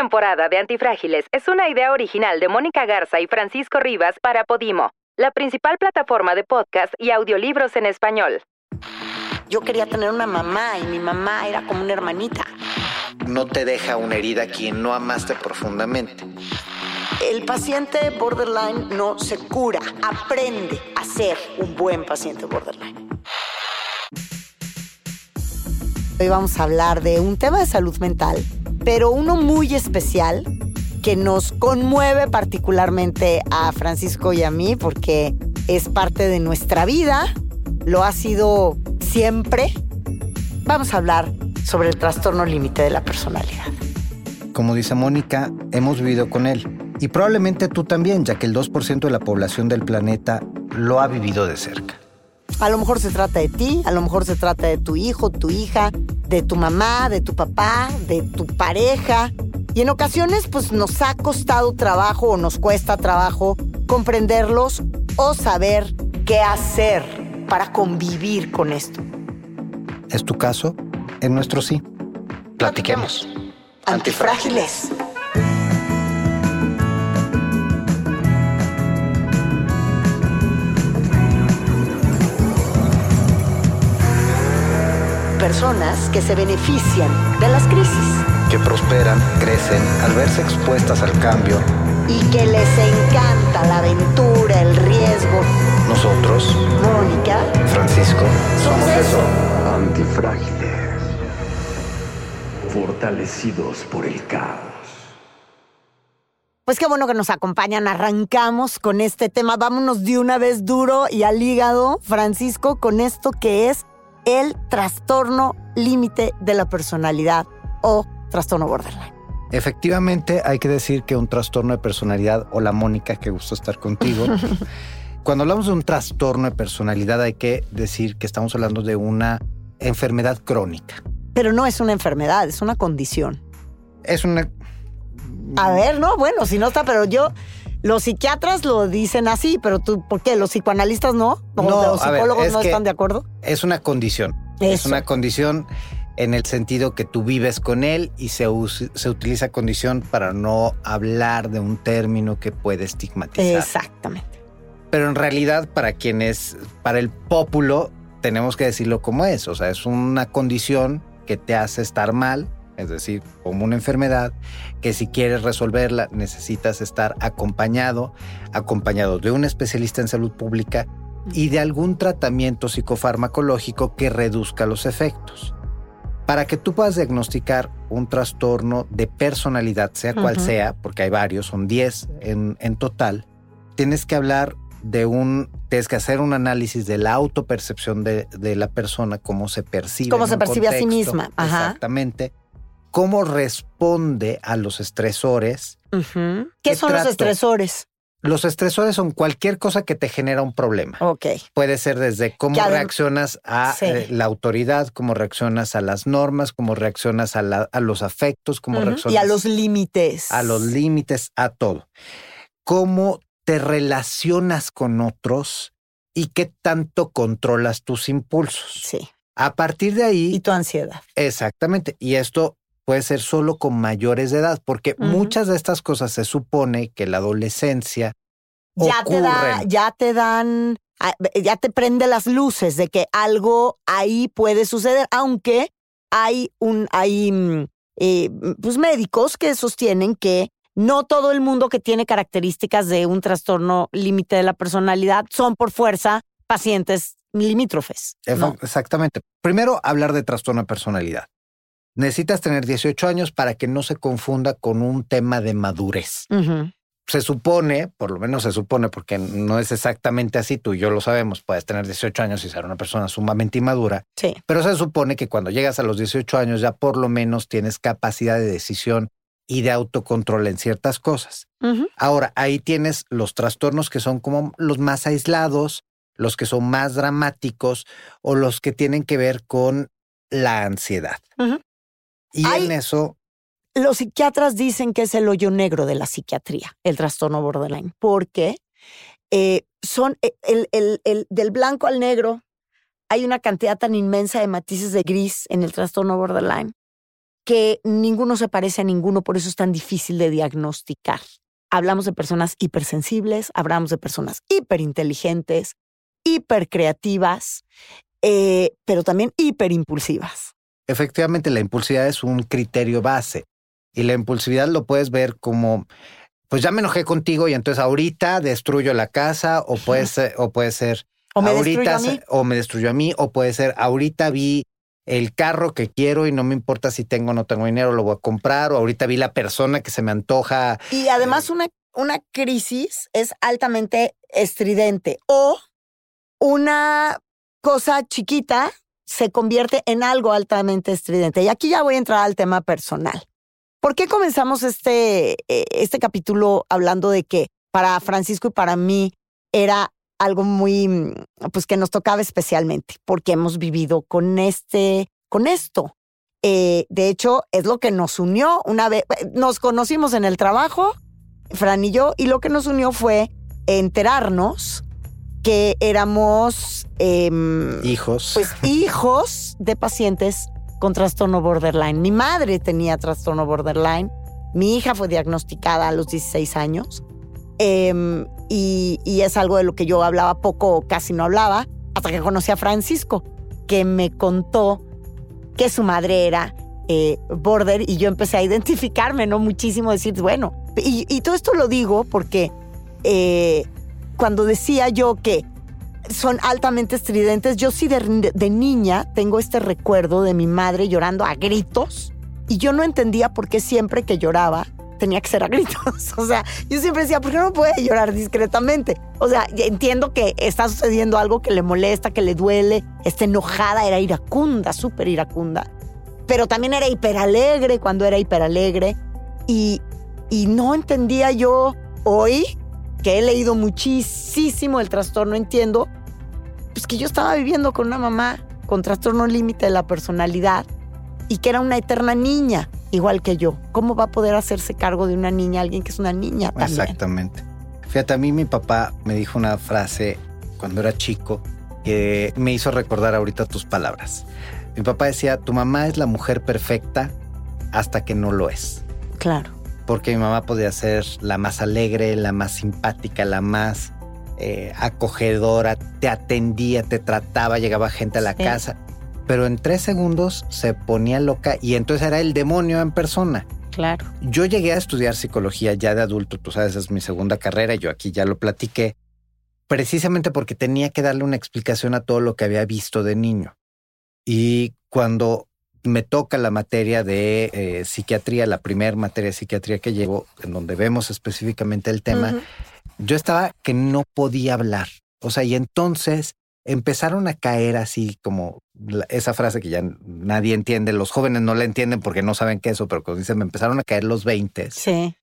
temporada de Antifrágiles es una idea original de Mónica Garza y Francisco Rivas para Podimo, la principal plataforma de podcast y audiolibros en español. Yo quería tener una mamá y mi mamá era como una hermanita. No te deja una herida quien no amaste profundamente. El paciente borderline no se cura, aprende a ser un buen paciente borderline. Hoy vamos a hablar de un tema de salud mental, pero uno muy especial que nos conmueve particularmente a Francisco y a mí porque es parte de nuestra vida, lo ha sido siempre. Vamos a hablar sobre el trastorno límite de la personalidad. Como dice Mónica, hemos vivido con él. Y probablemente tú también, ya que el 2% de la población del planeta lo ha vivido de cerca. A lo mejor se trata de ti, a lo mejor se trata de tu hijo, tu hija, de tu mamá, de tu papá, de tu pareja. Y en ocasiones pues nos ha costado trabajo o nos cuesta trabajo comprenderlos o saber qué hacer para convivir con esto. ¿Es tu caso? En nuestro sí. Platiquemos. Antifrágiles. Personas que se benefician de las crisis Que prosperan, crecen al verse expuestas al cambio. y que les encanta la aventura, el riesgo. Nosotros, Mónica, Francisco, somos eso. Antifrágiles. Fortalecidos por el caos. Pues qué bueno que nos acompañan. Arrancamos con este tema. Vámonos de una vez duro y al hígado, Francisco, con esto que es el trastorno límite de la personalidad o trastorno borderline. Efectivamente, hay que decir que un trastorno de personalidad, hola Mónica, qué gusto estar contigo. Cuando hablamos de un trastorno de personalidad, hay que decir que estamos hablando de una enfermedad crónica. Pero no es una enfermedad, es una condición. Es una. A ver, no, bueno, si no está, pero yo, los psiquiatras lo dicen así, pero tú, ¿por qué? ¿Los psicoanalistas no? ¿O No, los a ver, psicólogos es no que- están de acuerdo? Es una condición. Es una condición en el sentido que tú vives con él y se, se utiliza condición para no hablar de un término que puede estigmatizar. Exactamente. Pero en realidad, para quienes, para el pópulo, tenemos que decirlo como es. O sea, es una condición que te hace estar mal, es decir, como una enfermedad, que si quieres resolverla necesitas estar acompañado, acompañado de un especialista en salud pública y de algún tratamiento psicofarmacológico que reduzca los efectos. Para que tú puedas diagnosticar un trastorno de personalidad, sea cual sea, porque hay varios, son 10 en, en total, tienes que hablar de un, tienes que hacer un análisis de la autopercepción de, de la persona, cómo se percibe. Cómo se percibe a sí misma, ajá. Exactamente. Cómo responde a los estresores. ¿Qué ¿Qué son los estresores? Los estresores son cualquier cosa que te genera un problema. Ok. Puede ser desde cómo reaccionas a Sí. eh, la autoridad, cómo reaccionas a las normas, cómo reaccionas a, la- a los afectos, cómo reaccionas Y a los límites. a los límites, a todo. Cómo te relacionas con otros y qué tanto controlas tus impulsos. Sí. A partir de ahí, Y tu ansiedad. exactamente, y esto puede ser solo con mayores de edad, porque muchas de estas cosas se supone que la adolescencia Ya te, da, ya te dan, ya te prende las luces de que algo ahí puede suceder, aunque hay un, hay mm, eh, pues médicos que sostienen que no todo el mundo que tiene características de un trastorno límite de la personalidad son por fuerza pacientes limítrofes. Exactamente. Primero, hablar de trastorno de personalidad. Necesitas tener 18 años para que no se confunda con un tema de madurez. Se supone, por lo menos se supone, porque no es exactamente así, tú y yo lo sabemos, puedes tener 18 años y ser una persona sumamente inmadura, Sí. pero se supone que cuando llegas a los 18 años ya por lo menos tienes capacidad de decisión y de autocontrol en ciertas cosas. Ahora, ahí tienes los trastornos que son como los más aislados, los que son más dramáticos o los que tienen que ver con la ansiedad. Ujú. Y Hay- en eso, Los psiquiatras dicen que es el hoyo negro de la psiquiatría, el trastorno borderline, porque eh, son eh, el, el- el- del blanco al negro hay una cantidad tan inmensa de matices de gris en el trastorno borderline que ninguno se parece a ninguno, por eso es tan difícil de diagnosticar. Hablamos de personas hipersensibles, hablamos de personas hiperinteligentes, hipercreativas, eh, pero también hiperimpulsivas. Efectivamente, la impulsividad es un criterio base y la impulsividad lo puedes ver como, pues ya me enojé contigo y entonces ahorita destruyo la casa o puede ser, o puede ser O me ahorita destruyo a mí. o me destruyó a mí o puede ser ahorita vi el carro que quiero y no me importa si tengo o no tengo dinero, lo voy a comprar o ahorita vi la persona que se me antoja. Y además una, una crisis es altamente estridente o una cosa chiquita se convierte en algo altamente estridente. Y aquí ya voy a entrar al tema personal. ¿Por qué comenzamos este, eh, este capítulo hablando de que para Francisco y para mí era algo muy, mm, pues que nos tocaba especialmente? Porque hemos vivido con este, con esto. Eh, de hecho, es lo que nos unió una vez. Nos conocimos en el trabajo, Fran y yo, y lo que nos unió fue enterarnos que éramos em, Hijos. pues hijos de pacientes con trastorno borderline. Mi madre tenía trastorno borderline. Mi hija fue diagnosticada a los 16 años. Em, y, y es algo de lo que yo hablaba poco o casi no hablaba hasta que conocí a Francisco, que me contó que su madre era eh, border y yo empecé a identificarme, ¿no? Muchísimo, decir, bueno, y, y todo esto lo digo porque eh, cuando decía yo que son altamente estridentes, yo sí de, de niña tengo este recuerdo de mi madre llorando a gritos y yo no entendía por qué siempre que lloraba tenía que ser a gritos. O sea, yo siempre decía, ¿por qué no puede llorar discretamente? O sea, entiendo que está sucediendo algo que le molesta, que le duele, está enojada, era iracunda, súper iracunda. Pero también era hiperalegre cuando era hiperalegre. Y, y no entendía yo hoy, que he leído muchísimo el trastorno, entiendo, pues que yo estaba viviendo con una mamá con trastorno límite de la personalidad y que era una eterna niña, igual que yo. ¿Cómo va a poder hacerse cargo de una niña alguien que es una niña también? Exactamente. Fíjate, a mí mi papá me dijo una frase cuando era chico que me hizo recordar ahorita tus palabras. Mi papá decía, tu mamá es la mujer perfecta hasta que no lo es. Claro. Porque mi mamá podía ser la más alegre, la más simpática, la más eh, acogedora, te atendía, te trataba, llegaba gente a la Sí. casa. Pero en tres segundos se ponía loca y entonces era el demonio en persona. Claro. Yo llegué a estudiar psicología ya de adulto, tú sabes, es mi segunda carrera, yo aquí ya lo platiqué, precisamente porque tenía que darle una explicación a todo lo que había visto de niño. Y cuando me toca la materia de eh, psiquiatría, la primera materia de psiquiatría que llevo, en donde vemos específicamente el tema, yo estaba que no podía hablar. O sea, y entonces empezaron a caer así como la- esa frase que ya nadie entiende, los jóvenes no la entienden porque no saben qué es eso, pero cuando dicen me empezaron a caer los 20, Sí.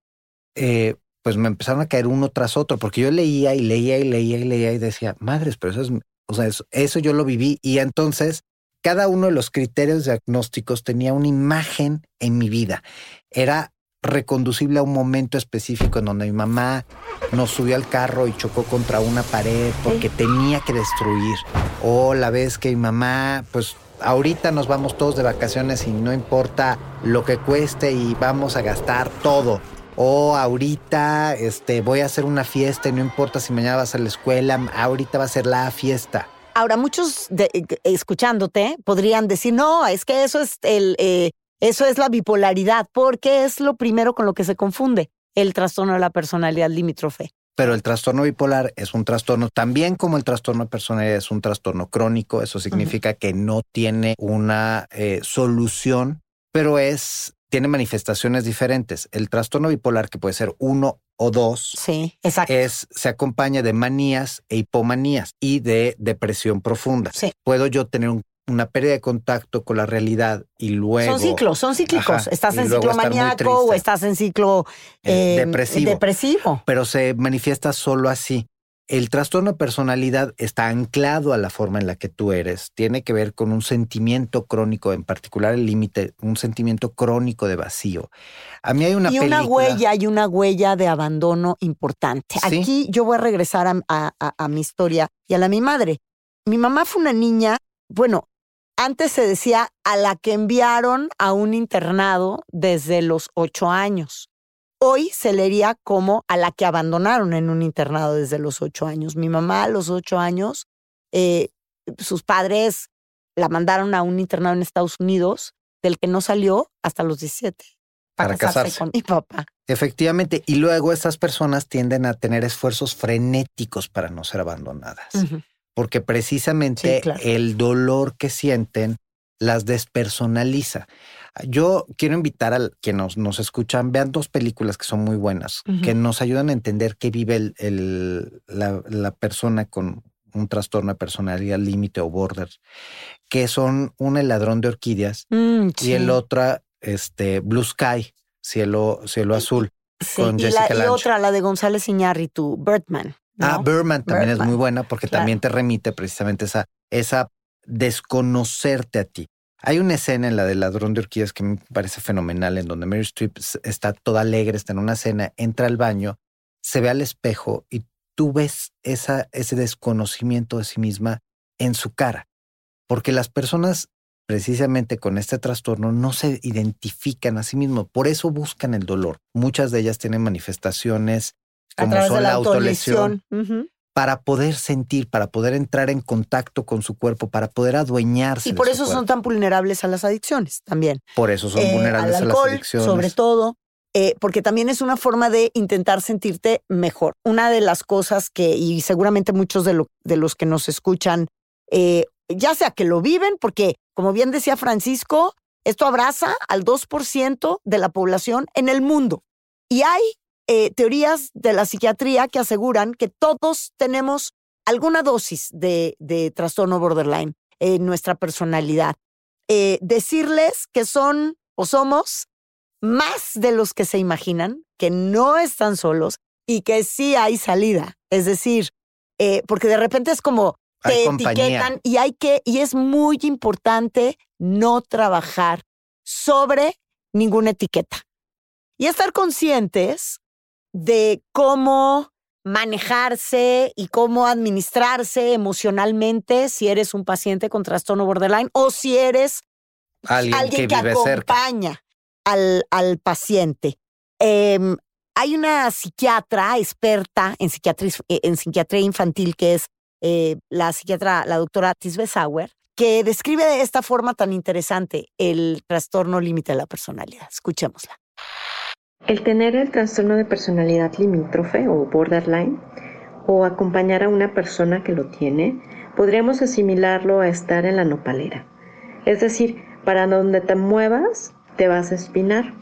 eh, pues me empezaron a caer uno tras otro, porque yo leía y leía y leía y leía y decía, madres, pero eso es, o sea, eso, eso yo lo viví y entonces cada uno de los criterios diagnósticos tenía una imagen en mi vida. Era reconducible a un momento específico en donde mi mamá nos subió al carro y chocó contra una pared porque tenía que destruir. O la vez que mi mamá, pues ahorita nos vamos todos de vacaciones y no importa lo que cueste y vamos a gastar todo. O ahorita este, voy a hacer una fiesta y no importa si mañana vas a la escuela, ahorita va a ser la fiesta. Ahora, muchos de- eh, escuchándote podrían decir, no, es que eso es el, eh, eso es la bipolaridad, porque es lo primero con lo que se confunde el trastorno de la personalidad limítrofe. Pero el trastorno bipolar es un trastorno, también como el trastorno de personalidad es un trastorno crónico, eso significa que no tiene una eh, solución, pero es, tiene manifestaciones diferentes. El trastorno bipolar, que puede ser uno o dos, Sí, exacto. es, se acompaña de manías e hipomanías y de depresión profunda. Sí. Puedo yo tener un- una pérdida de contacto con la realidad y luego... son ciclos, son cíclicos. Ajá, Estás en ciclo maníaco o estás en ciclo eh, depresivo. depresivo. pero se manifiesta solo así. El trastorno de personalidad está anclado a la forma en la que tú eres. Tiene que ver con un sentimiento crónico, en particular el límite, un sentimiento crónico de vacío. A mí hay una y película. una huella y una huella de abandono importante. Sí. Aquí yo voy a regresar a, a- a- a mi historia y a la de mi madre. Mi mamá fue una niña, bueno, antes se decía a la que enviaron a un internado desde los ocho años. Hoy se leería como a la que abandonaron en un internado desde los ocho años. Mi mamá a los ocho años, eh, sus padres la mandaron a un internado en Estados Unidos, del que no salió hasta los 17. Para casarse. con mi papá. Efectivamente, y luego estas personas tienden a tener esfuerzos frenéticos para no ser abandonadas, porque precisamente Sí, claro. el dolor que sienten las despersonaliza. Yo quiero invitar a quienes nos, nos escuchan, vean dos películas que son muy buenas, que nos ayudan a entender qué vive el- el- la, la persona con un trastorno de personalidad límite o border, que son una El ladrón de orquídeas Mm, y el sí, otra, este, Blue Sky, cielo, cielo azul. sí. con y, Jessica la, y otra, la de González Iñárritu, Birdman. ¿no? Ah, Birdman también Birdman. es muy buena porque Claro. también te remite precisamente esa, esa desconocerte a ti. Hay una escena en la del ladrón de orquídeas que me parece fenomenal, en donde Mary Streep está toda alegre, está en una cena, entra al baño, se ve al espejo y tú ves esa, ese desconocimiento de sí misma en su cara. Porque las personas precisamente con este trastorno no se identifican a sí mismos, por eso buscan el dolor. Muchas de ellas tienen manifestaciones como son de la autolesión. Para poder sentir, para poder entrar en contacto con su cuerpo, para poder adueñarse. Y de por su eso son tan vulnerables a las adicciones también. Por eso son Eh, vulnerables al a las alcohol, adicciones. sobre todo, eh, porque también es una forma de intentar sentirte mejor. Una de las cosas que, y seguramente muchos de, lo- de los que nos escuchan, eh, ya sea que lo viven, porque como bien decía Francisco, esto abraza al 2% de la población en el mundo. Y hay eh, teorías de la psiquiatría que aseguran que todos tenemos alguna dosis de, de trastorno borderline en nuestra personalidad. Eh, decirles que son o somos más de los que se imaginan, que no están solos y que sí hay salida. Es decir, eh, porque de repente es como Hay te compañía. etiquetan y hay que, y es muy importante no trabajar sobre ninguna etiqueta. Y estar conscientes de cómo manejarse y cómo administrarse emocionalmente si eres un paciente con trastorno borderline o si eres Alguien, alguien que, que, vive cerca. acompaña al, al paciente. Em, hay una psiquiatra experta en psiquiatría, en psiquiatría infantil que es eh, la psiquiatra, la doctora Tisbe Sauer, que describe de esta forma tan interesante el trastorno límite de la personalidad. Escuchémosla. El tener el trastorno de personalidad limítrofe o borderline o acompañar a una persona que lo tiene, podríamos asimilarlo a estar en la nopalera. Es decir, para donde te muevas, te vas a espinar.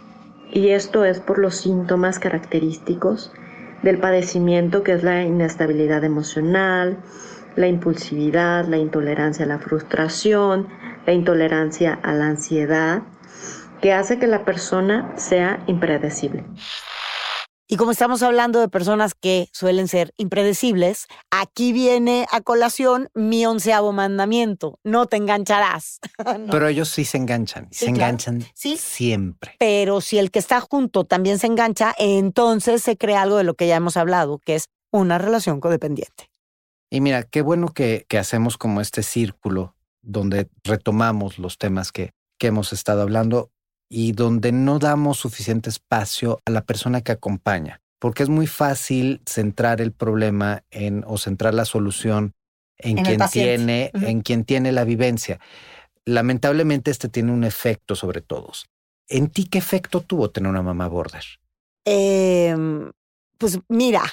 Y esto es por los síntomas característicos del padecimiento que es la inestabilidad emocional, la impulsividad, la intolerancia a la frustración, la intolerancia a la ansiedad, que hace que la persona sea impredecible. Y como estamos hablando de personas que suelen ser impredecibles, aquí viene a colación mi onceavo mandamiento. No te engancharás. No. Pero ellos sí se enganchan. Sí, se claro. enganchan Sí. siempre. Pero si el que está junto también se engancha, entonces se crea algo de lo que ya hemos hablado, que es una relación codependiente. Y mira, qué bueno que, que hacemos como este círculo donde retomamos los temas que, que hemos estado hablando y donde no damos suficiente espacio a la persona que acompaña, porque es muy fácil centrar el problema en o centrar la solución en, quien tiene, en quien tiene la vivencia. Lamentablemente este tiene un efecto sobre todos. ¿En ti qué efecto tuvo tener una mamá border? Em, pues mira,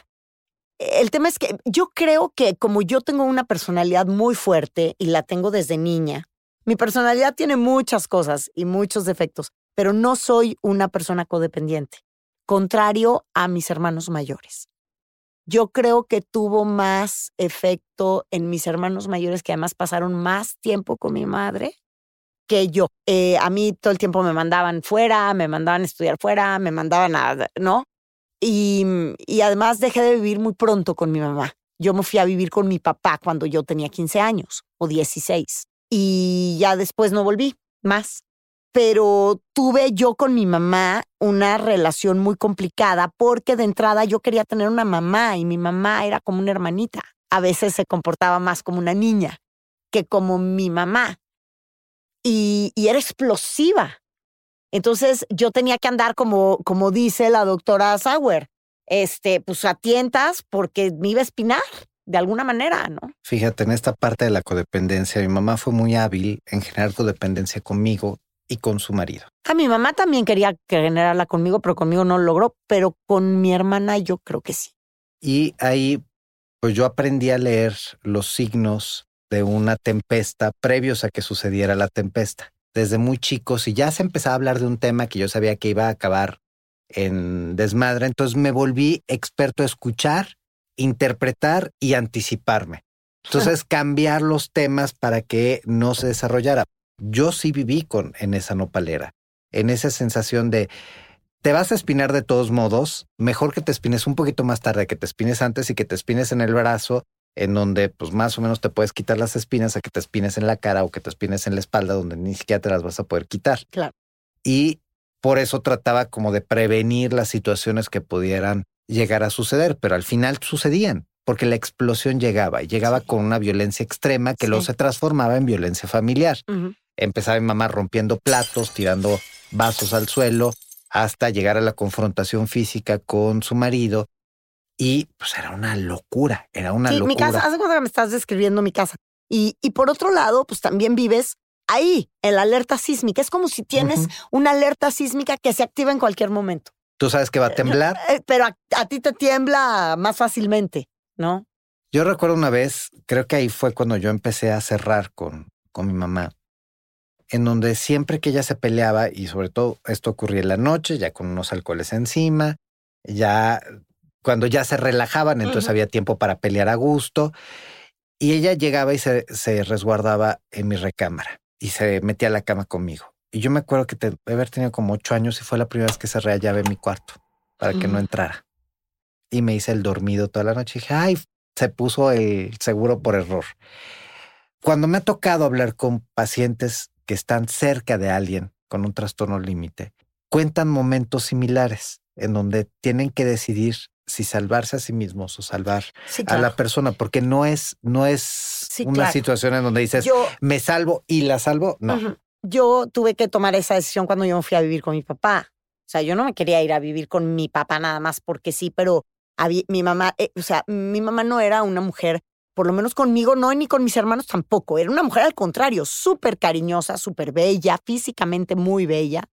el tema es que yo creo que como yo tengo una personalidad muy fuerte y la tengo desde niña, mi personalidad tiene muchas cosas y muchos defectos, pero no soy una persona codependiente, contrario a mis hermanos mayores. Yo creo que tuvo más efecto en mis hermanos mayores que además pasaron más tiempo con mi madre que yo. Eh, a mí todo el tiempo me mandaban fuera, me mandaban a estudiar fuera, me mandaban a, ¿no? Y, y además dejé de vivir muy pronto con mi mamá. Yo me fui a vivir con mi papá cuando yo tenía 15 años o 16 y ya después no volví más. Pero tuve yo con mi mamá una relación muy complicada porque de entrada yo quería tener una mamá y mi mamá era como una hermanita. A veces se comportaba más como una niña que como mi mamá. y, era explosiva. Entonces yo tenía que andar como, como dice la doctora Sauer, este, pues a tientas porque me iba a espinar de alguna manera, ¿no? Fíjate, en esta parte de la codependencia, mi mamá fue muy hábil en generar codependencia conmigo y con su marido. A mi mamá también quería generarla conmigo, pero conmigo no lo logró, pero con mi hermana yo creo que sí. Y ahí, pues yo aprendí a leer los signos de una tempesta previos a que sucediera la tempesta. Desde muy chico, si ya se empezaba a hablar de un tema que yo sabía que iba a acabar en desmadre, entonces me volví experto a escuchar, interpretar y anticiparme. Entonces, cambiar los temas para que no se desarrollara. Yo sí viví con en esa nopalera, en esa sensación de te vas a espinar de todos modos, mejor que te espines un poquito más tarde, que te espines antes y que te espines en el brazo, en donde pues más o menos te puedes quitar las espinas, a que te espines en la cara o que te espines en la espalda, donde ni siquiera te las vas a poder quitar. Claro. Y por eso trataba como de prevenir las situaciones que pudieran llegar a suceder, pero al final sucedían, porque la explosión llegaba y llegaba con una violencia extrema que luego se transformaba en violencia familiar. Empezaba mi mamá rompiendo platos, tirando vasos al suelo, hasta llegar a la confrontación física con su marido. Y pues era una locura, era una Sí, mi locura. casa, haz de cuenta que me estás describiendo mi casa. Y, y por otro lado, pues también vives ahí, en la alerta sísmica. Es como si tienes una alerta sísmica que se activa en cualquier momento. Tú sabes que va a temblar. Eh, pero a, a ti te tiembla más fácilmente, ¿no? Yo recuerdo una vez, creo que ahí fue cuando yo empecé a cerrar con, con mi mamá, en donde siempre que ella se peleaba, y sobre todo esto ocurría en la noche, ya con unos alcoholes encima, ya cuando ya se relajaban, entonces había tiempo para pelear a gusto, y ella llegaba y se, se resguardaba en mi recámara y se metía a la cama conmigo. Y yo me acuerdo que te, de haber tenido como ocho años y fue la primera vez que cerré la llave en mi cuarto para que no entrara. Y me hice el dormido toda la noche. Y dije, ay, se puso el seguro por error. Cuando me ha tocado hablar con pacientes que están cerca de alguien con un trastorno límite, cuentan momentos similares en donde tienen que decidir si salvarse a sí mismos o salvar Sí, a la persona, porque no es, no es una claro. situación en donde dices, Yo, me salvo y la salvo. No. Yo tuve que tomar esa decisión cuando yo me fui a vivir con mi papá. O sea, yo no me quería ir a vivir con mi papá nada más porque sí, pero mi mamá, eh, o sea, mi mamá no era una mujer, por lo menos conmigo no, ni con mis hermanos tampoco. Era una mujer al contrario, súper cariñosa, súper bella, físicamente muy bella.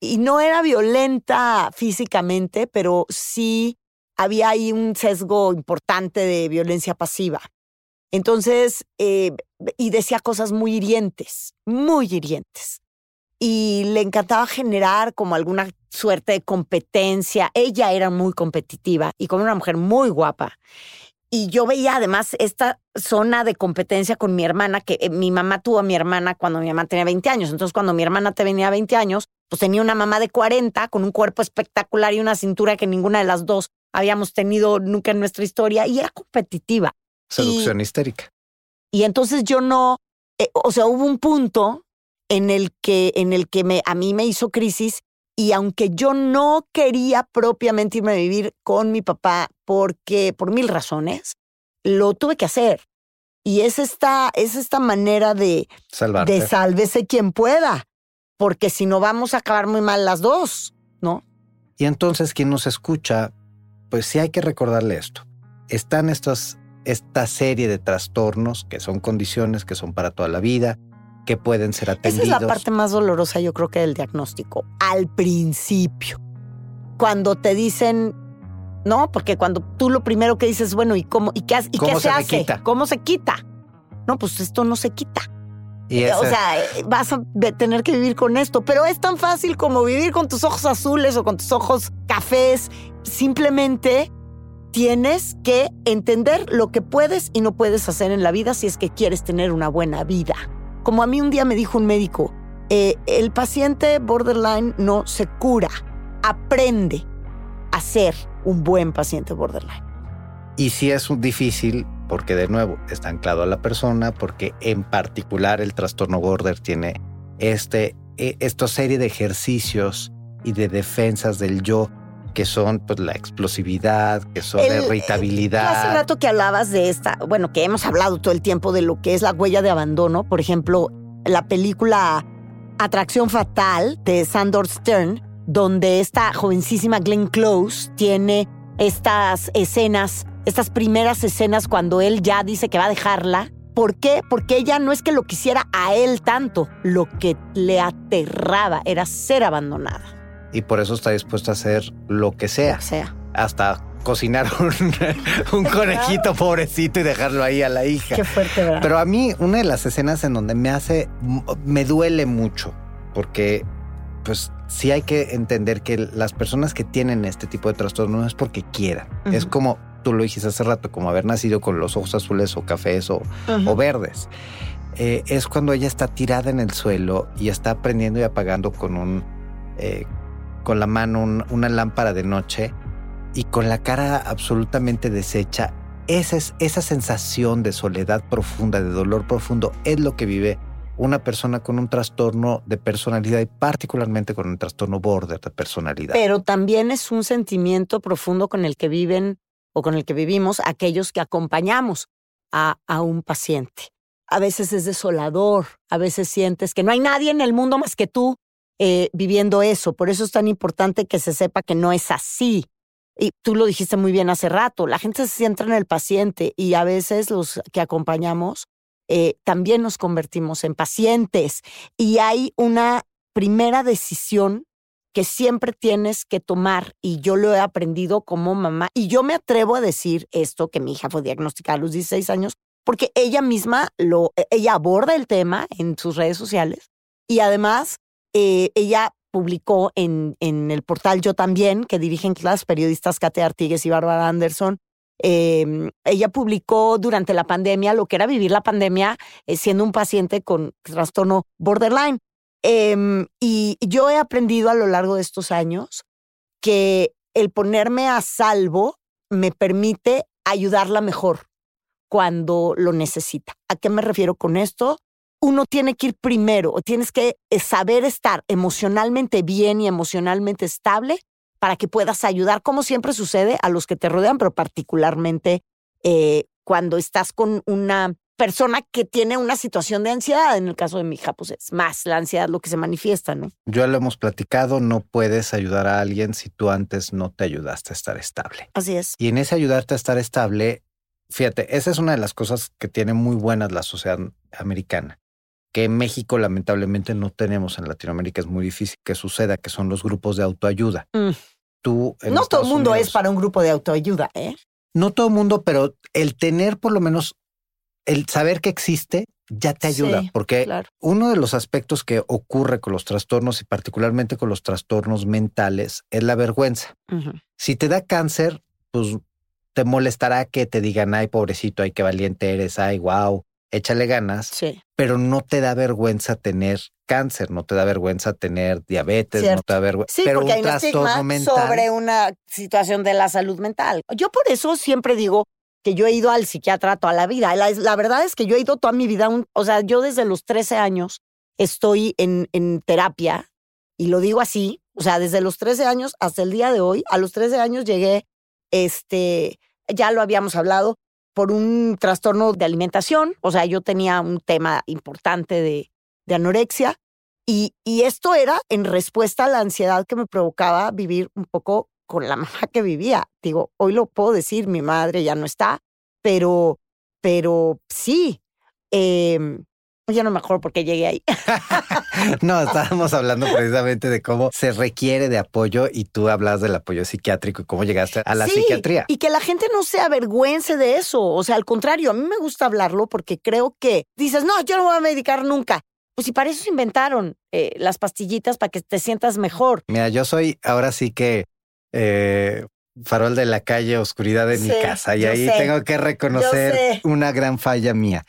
Y no era violenta físicamente, pero sí había ahí un sesgo importante de violencia pasiva. Entonces, eh, y decía cosas muy hirientes, muy hirientes. Y le encantaba generar como alguna suerte de competencia. Ella era muy competitiva y como una mujer muy guapa. Y yo veía además esta zona de competencia con mi hermana, que eh, mi mamá tuvo a mi hermana cuando mi mamá tenía 20 años. Entonces, cuando mi hermana tenía 20 años, pues tenía una mamá de 40 con un cuerpo espectacular y una cintura que ninguna de las dos habíamos tenido nunca en nuestra historia y era competitiva. Seducción histérica. Y entonces yo no, eh, o sea, hubo un punto en el que, en el que me, a mí me hizo crisis y aunque yo no quería propiamente irme a vivir con mi papá porque, por mil razones, lo tuve que hacer. Y es esta, es esta manera de, Salvarte. de sálvese quien pueda, porque si no vamos a acabar muy mal las dos, ¿no? Y entonces quien nos escucha, pues sí hay que recordarle esto. Están estas, esta serie de trastornos que son condiciones que son para toda la vida, que pueden ser Esa atendidos. es la parte más dolorosa, yo creo que del diagnóstico. Al principio, cuando te dicen, no, porque cuando tú lo primero que dices, bueno, ¿y cómo, y qué, y ¿Cómo qué se, hace? quita? ¿Cómo se quita? No, pues esto no se quita. Y Eh, O sea, vas a tener que vivir con esto, pero es tan fácil como vivir con tus ojos azules o con tus ojos cafés. Simplemente tienes que entender lo que puedes y no puedes hacer en la vida si es que quieres tener una buena vida. Como a mí un día me dijo un médico, eh, el paciente borderline no se cura, aprende a ser un buen paciente borderline. Y sí es difícil porque de nuevo está anclado a la persona, porque en particular el trastorno border tiene este, eh, esta serie de ejercicios y de defensas del yo que son pues la explosividad, que son la El- Hace irritabilidad. rato que hablabas de esta, bueno, que hemos hablado todo el tiempo de lo que es la huella de abandono. Por ejemplo, la película Atracción Fatal de Sandor Stern, donde esta jovencísima Glenn Close tiene estas escenas, estas primeras escenas cuando él ya dice que va a dejarla. ¿Por qué? Porque ella no es que lo quisiera a él tanto, lo que le aterraba era ser abandonada. Y por eso está dispuesta a hacer lo que sea. Sea, Hasta cocinar un, un conejito pobrecito y dejarlo ahí a la hija. qué fuerte, ¿verdad? Pero a mí, una de las escenas en donde me hace, me duele mucho, porque pues sí hay que entender que las personas que tienen este tipo de trastorno no es porque quieran. Es como tú lo dijiste hace rato, como haber nacido con los ojos azules o cafés o verdes. Eh, es cuando ella está tirada en el suelo y está prendiendo y apagando con un eh, con la mano un- una lámpara de noche y con la cara absolutamente deshecha. Esa, es, esa sensación de soledad profunda, de dolor profundo, es lo que vive una persona con un trastorno de personalidad y particularmente con un trastorno border de personalidad. Pero también es un sentimiento profundo con el que viven o con el que vivimos aquellos que acompañamos a, a un paciente. A veces es desolador, a veces sientes que no hay nadie en el mundo más que tú eh, viviendo eso. Por eso es tan importante que se sepa que no es así. Y tú lo dijiste muy bien hace rato, la gente se centra en el paciente y a veces los que acompañamos eh, también nos convertimos en pacientes. Y hay una primera decisión que siempre tienes que tomar y yo lo he aprendido como mamá y yo me atrevo a decir esto que mi hija fue diagnosticada a los 16 años porque ella misma lo ella aborda el tema en sus redes sociales y además eh, ella publicó en, en el portal Yo también que dirigen las periodistas Kate Artigues y Bárbara Anderson eh, ella publicó durante la pandemia lo que era vivir la pandemia eh, siendo un paciente con trastorno borderline Em, y yo he aprendido a lo largo de estos años que el ponerme a salvo me permite ayudarla mejor cuando lo necesita. ¿A qué me refiero con esto? Uno tiene que ir primero, o tienes que eh, saber estar emocionalmente bien y emocionalmente estable para que puedas ayudar, como siempre sucede, a los que te rodean, pero particularmente eh, cuando estás con una persona que tiene una situación de ansiedad. En el caso de mi hija, pues es más la ansiedad lo que se manifiesta, ¿no? Ya lo hemos platicado, no puedes ayudar a alguien si tú antes no te ayudaste a estar estable. Así es. Y en ese ayudarte a estar estable, fíjate, esa es una de las cosas que tiene muy buenas la sociedad americana, que en México lamentablemente no tenemos en Latinoamérica, es muy difícil que suceda, que son los grupos de autoayuda. Mm. Tú No todo el mundo Unidos- es para un grupo de autoayuda, ¿eh? No todo el mundo, pero el tener por lo menos, el saber que existe, ya te ayuda, Sí, porque Claro. uno de los aspectos que ocurre con los trastornos y particularmente con los trastornos mentales es la vergüenza. Si te da cáncer, pues te molestará que te digan, ay, pobrecito, ay, qué valiente eres, ay, wow, échale ganas, Sí. pero no te da vergüenza tener cáncer, no te da vergüenza tener diabetes, no te da vergüenza, Sí, pero porque un hay un estigma mental. sobre una situación de la salud mental. Yo por eso siempre digo que yo he ido al psiquiatra toda la vida. La, la verdad es que yo he ido toda mi vida, un- o sea, yo desde los 13 años estoy en, en terapia y lo digo así, o sea, desde los 13 años hasta el día de hoy, a los 13 años llegué, este, ya lo habíamos hablado, por un trastorno de alimentación, o sea, yo tenía un tema importante de, anorexia y, esto era en respuesta a la ansiedad que me provocaba vivir un poco con la mamá que vivía. Digo, hoy lo puedo decir, mi madre ya no está, pero, pero sí. Eh, ya no me acuerdo por qué llegué ahí. No, estábamos hablando precisamente de cómo se requiere de apoyo y tú hablas del apoyo psiquiátrico y cómo llegaste a la Sí, psiquiatría. Y que la gente no se avergüence de eso. O sea, al contrario, a mí me gusta hablarlo porque creo que dices, no, yo no me voy a medicar nunca. Pues si para eso se inventaron eh, las pastillitas para que te sientas mejor. Mira, yo soy ahora sí que eh, farol de la calle, oscuridad de mi casa y ahí sé, tengo que reconocer una gran falla mía.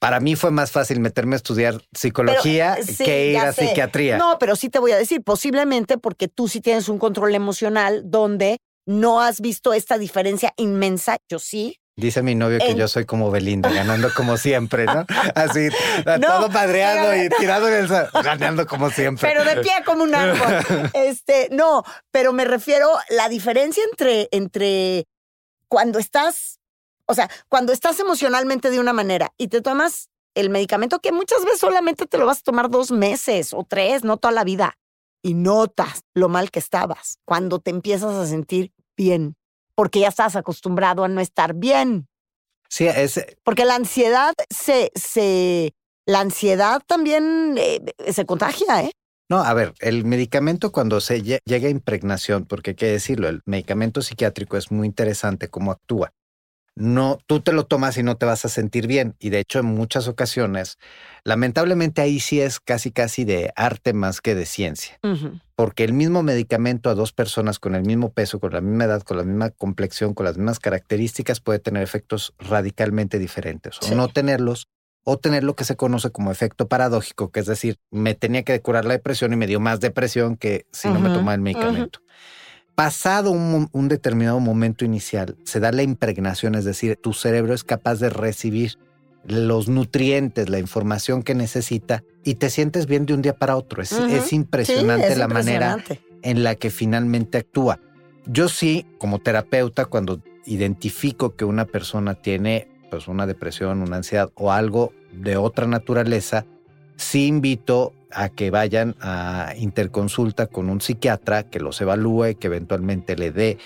Para mí fue más fácil meterme a estudiar psicología Pero, eh, sí, que ir a sé. psiquiatría. No, pero sí te voy a decir, posiblemente porque tú sí tienes un control emocional donde no has visto esta diferencia inmensa. Yo sí. Dice mi novio que yo soy como Belinda, ganando como siempre, ¿no? Así, No, todo padreando pero- y tirado en el... ganando como siempre. Pero de pie como un árbol. Este, no, pero me refiero la diferencia entre, entre cuando estás, o sea, cuando estás emocionalmente de una manera y te tomas el medicamento que muchas veces solamente te lo vas a tomar dos meses o tres, no toda la vida. Y notas lo mal que estabas cuando te empiezas a sentir bien, porque ya estás acostumbrado a no estar bien. Sí, es, Porque la ansiedad se, se, la ansiedad también eh, se contagia, ¿eh? No, a ver, el medicamento cuando se lle- llega a impregnación, porque hay que decirlo, el medicamento psiquiátrico es muy interesante cómo actúa. No, tú te lo tomas y no te vas a sentir bien. Y de hecho, en muchas ocasiones, lamentablemente ahí sí es casi casi de arte más que de ciencia. Porque el mismo medicamento a dos personas con el mismo peso, con la misma edad, con la misma complexión, con las mismas características, puede tener efectos radicalmente diferentes. O Sí. no tenerlos, o tener lo que se conoce como efecto paradójico, que es decir, me tenía que curar la depresión y me dio más depresión que si no me tomaba el medicamento. Pasado un, un determinado momento inicial, se da la impregnación, es decir, tu cerebro es capaz de recibir los nutrientes, la información que necesita y te sientes bien de un día para otro. Es, impresionante Sí, es la manera en la que finalmente actúa. Yo sí, como terapeuta, cuando identifico que una persona tiene pues una depresión, una ansiedad o algo de otra naturaleza, sí invito a que vayan a interconsulta con un psiquiatra que los evalúe, que eventualmente le dé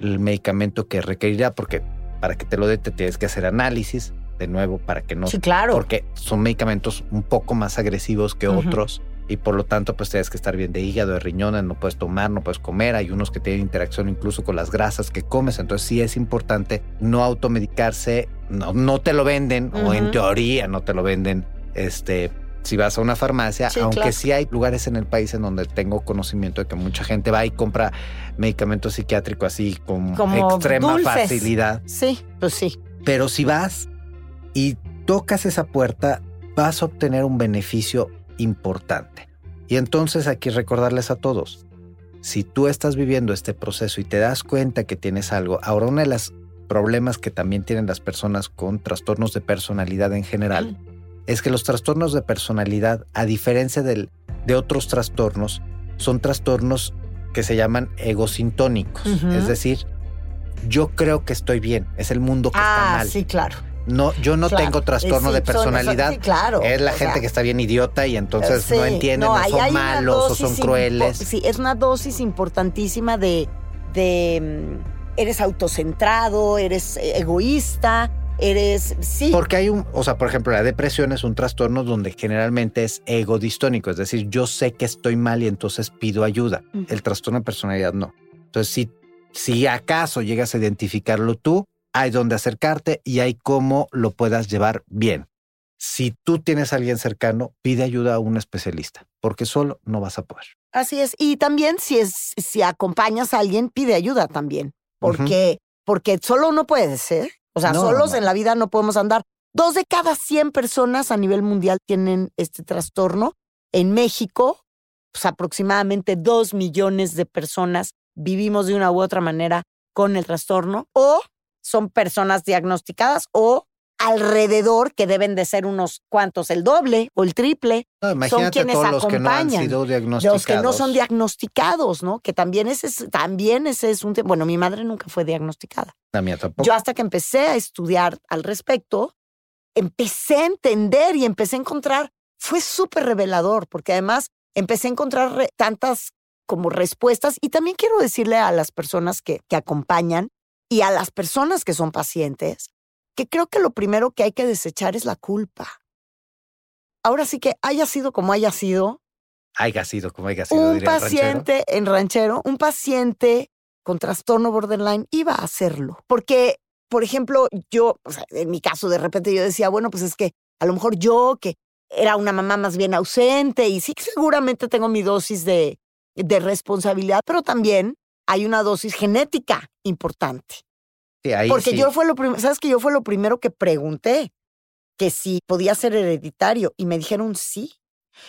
el medicamento que requerirá, porque para que te lo dé te tienes que hacer análisis de nuevo para que no Sí, claro. porque son medicamentos un poco más agresivos que otros y por lo tanto pues tienes que estar bien de hígado, de riñones, no puedes tomar, no puedes comer, hay unos que tienen interacción incluso con las grasas que comes, entonces sí es importante no automedicarse, no, no te lo venden o en teoría no te lo venden, este, si vas a una farmacia, Sí, aunque claro. sí hay lugares en el país en donde tengo conocimiento de que mucha gente va y compra medicamento psiquiátrico así con Como extrema dulces. facilidad. Sí, pues sí. Pero si vas y tocas esa puerta, vas a obtener un beneficio importante. Y entonces aquí recordarles a todos, si tú estás viviendo este proceso y te das cuenta que tienes algo, ahora uno de los problemas que también tienen las personas con trastornos de personalidad en general es que los trastornos de personalidad, a diferencia del- de otros trastornos, son trastornos que se llaman egosintónicos. Ujú. Es decir, yo creo que estoy bien, es el mundo que está Ah, mal. sí, claro. No, yo no Claro. tengo trastorno Sí, de son- personalidad. sí, claro. Es la gente sea, que está bien idiota y entonces sí, no entienden, o ahí son malos o son crueles. Sí, es una dosis importantísima de, de mm, eres autocentrado, eres eh, egoísta, eres sí. Porque hay un, o sea, por ejemplo, la depresión es un trastorno donde generalmente es egodistónico, es decir, yo sé que estoy mal y entonces pido ayuda. Ujú. El trastorno de personalidad no. Entonces, si, si acaso llegas a identificarlo tú, hay donde acercarte y hay cómo lo puedas llevar bien. Si tú tienes a alguien cercano, pide ayuda a un especialista, porque solo no vas a poder. Así es. Y también si es si acompañas a alguien, pide ayuda también, porque porque solo no puede ser. O sea, No, solos no. en la vida no podemos andar. Dos de cada 100 personas a nivel mundial tienen este trastorno. En México, pues aproximadamente 2 millones de personas vivimos de una u otra manera con el trastorno o son personas diagnosticadas o alrededor que deben de ser unos cuantos, el doble o el triple No, imagínate quienes todos los que no han acompañan, sido diagnosticados. los que no son diagnosticados, ¿no? Que también ese es, también ese es un tema. Bueno, mi madre nunca fue diagnosticada. La mía tampoco. Yo hasta que empecé a estudiar al respecto, empecé a entender y empecé a encontrar, fue súper revelador, porque además empecé a encontrar tantas como respuestas y también quiero decirle a las personas que, que acompañan y a las personas que son pacientes, que creo que lo primero que hay que desechar es la culpa. Ahora sí que haya sido como haya sido, haya sido como haya sido, un diría el ranchero. paciente en ranchero, un paciente con trastorno borderline iba a hacerlo. Porque, por ejemplo, yo, o sea, en mi caso, de repente yo decía, bueno, pues es que a lo mejor yo, que era una mamá más bien ausente, y sí que seguramente tengo mi dosis de, de responsabilidad, pero también hay una dosis genética importante. Sí, ahí Porque sí. yo fue lo primero, ¿sabes que yo fue lo primero que pregunté? Que si podía ser hereditario, y me dijeron sí.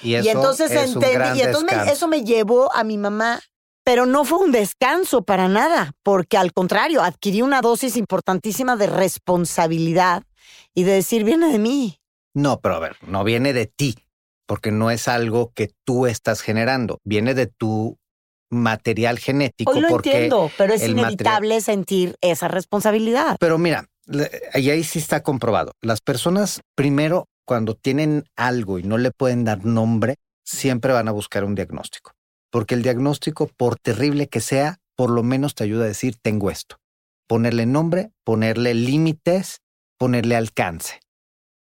y, eso Y entonces es un entendí, gran y entonces me- eso me llevó a mi mamá, pero no fue un descanso para nada, porque al contrario, adquirí una dosis importantísima de responsabilidad y de decir, viene de mí. No, pero a ver, no viene de ti, porque no es algo que tú estás generando, viene de tu material genético. Hoy lo porque, entiendo, pero es material- inevitable sentir esa responsabilidad. Pero mira, y ahí sí está comprobado. Las personas, primero, cuando tienen algo y no le pueden dar nombre, siempre van a buscar un diagnóstico. Porque el diagnóstico, por terrible que sea, por lo menos te ayuda a decir, tengo esto. Ponerle nombre, ponerle límites, ponerle alcance.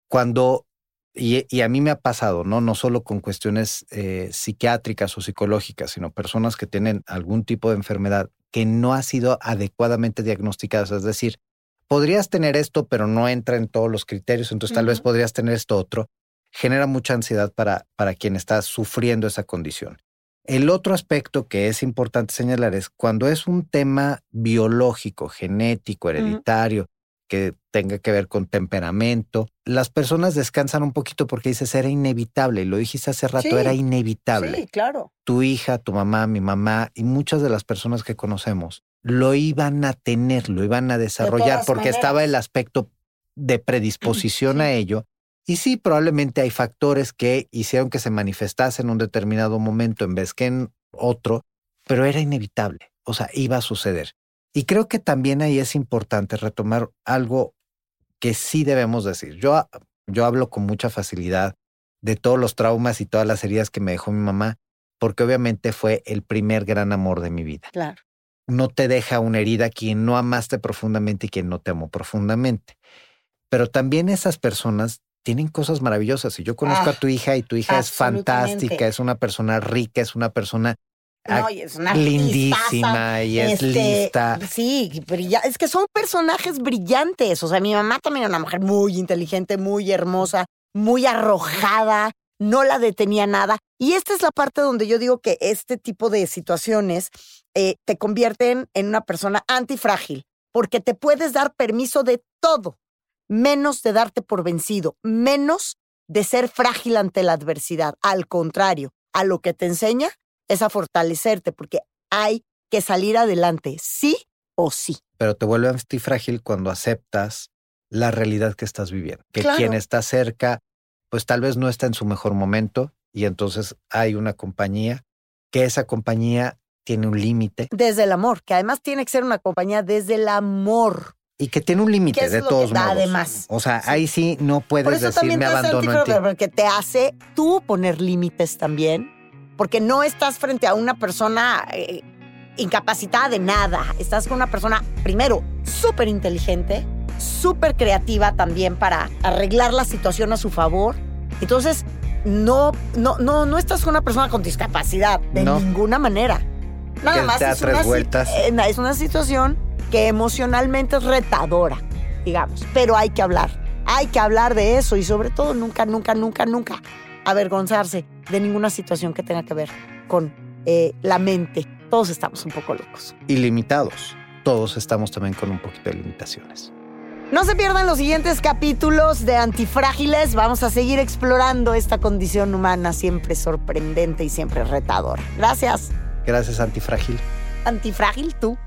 Cuando, y, a mí me ha pasado, ¿no? No solo con cuestiones eh, psiquiátricas o psicológicas, sino personas que tienen algún tipo de enfermedad que no ha sido adecuadamente diagnosticada. Es decir, podrías tener esto, pero no entra en todos los criterios, entonces tal vez podrías tener esto otro. Genera mucha ansiedad para, para quien está sufriendo esa condición. El otro aspecto que es importante señalar es cuando es un tema biológico, genético, hereditario, que tenga que ver con temperamento, las personas descansan un poquito porque dices, era inevitable, y lo dijiste hace rato, era inevitable. Sí, claro. Tu hija, tu mamá, mi mamá y muchas de las personas que conocemos lo iban a tener, lo iban a desarrollar porque estaba el aspecto de predisposición a ello y sí, probablemente hay factores que hicieron que se manifestase en un determinado momento en vez que en otro, pero era inevitable, o sea, iba a suceder. Y creo que también ahí es importante retomar algo que sí debemos decir. Yo, yo hablo con mucha facilidad de todos los traumas y todas las heridas que me dejó mi mamá, porque obviamente fue el primer gran amor de mi vida. Claro. No te deja una herida quien no amaste profundamente y quien no te amó profundamente. Pero también esas personas tienen cosas maravillosas. Y yo conozco a tu hija y tu hija es fantástica, es una persona rica, es una persona lindísima y es este, lista. Sí, es que son personajes brillantes. O sea, mi mamá también era una mujer muy inteligente, muy hermosa, muy arrojada, no la detenía nada. Y esta es la parte donde yo digo que este tipo de situaciones eh, te convierten en una persona antifrágil, porque te puedes dar permiso de todo menos de darte por vencido, menos de ser frágil ante la adversidad. Al contrario, a lo que te enseña es a fortalecerte, porque hay que salir adelante, sí o sí. Pero te vuelve antifrágil cuando aceptas la realidad que estás viviendo, que quien está cerca, pues tal vez no está en su mejor momento y entonces hay una compañía, que esa compañía tiene un límite. Desde el amor, que además tiene que ser una compañía desde el amor. Y que tiene un límite de todos modos. Además. O sea, ahí sí no puedes decir me abandono en ti. Porque te hace tú poner límites también, porque no estás frente a una persona eh, incapacitada de nada. Estás con una persona, primero, súper inteligente, súper creativa también para arreglar la situación a su favor. Entonces, no, no, no, no estás con una persona con discapacidad de ninguna manera. Nada más es una, eh, es una situación que emocionalmente es retadora, digamos, pero hay que hablar. Hay que hablar de eso y sobre todo nunca, nunca, nunca, nunca avergonzarse de ninguna situación que tenga que ver con eh, la mente. Todos estamos un poco locos. Ilimitados. Todos estamos también con un poquito de limitaciones. No se pierdan los siguientes capítulos de Antifrágiles. Vamos a seguir explorando esta condición humana siempre sorprendente y siempre retadora. Gracias. Gracias, Antifrágil. Antifrágil, tú.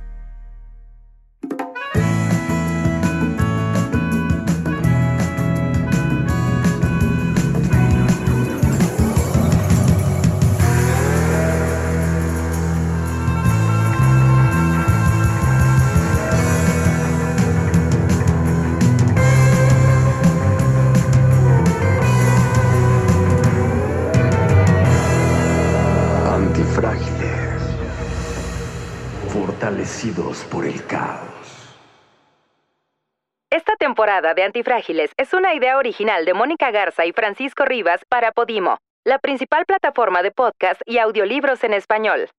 Esta temporada de Antifrágiles es una idea original de Mónica Garza y Francisco Rivas para Podimo, la principal plataforma de podcast y audiolibros en español.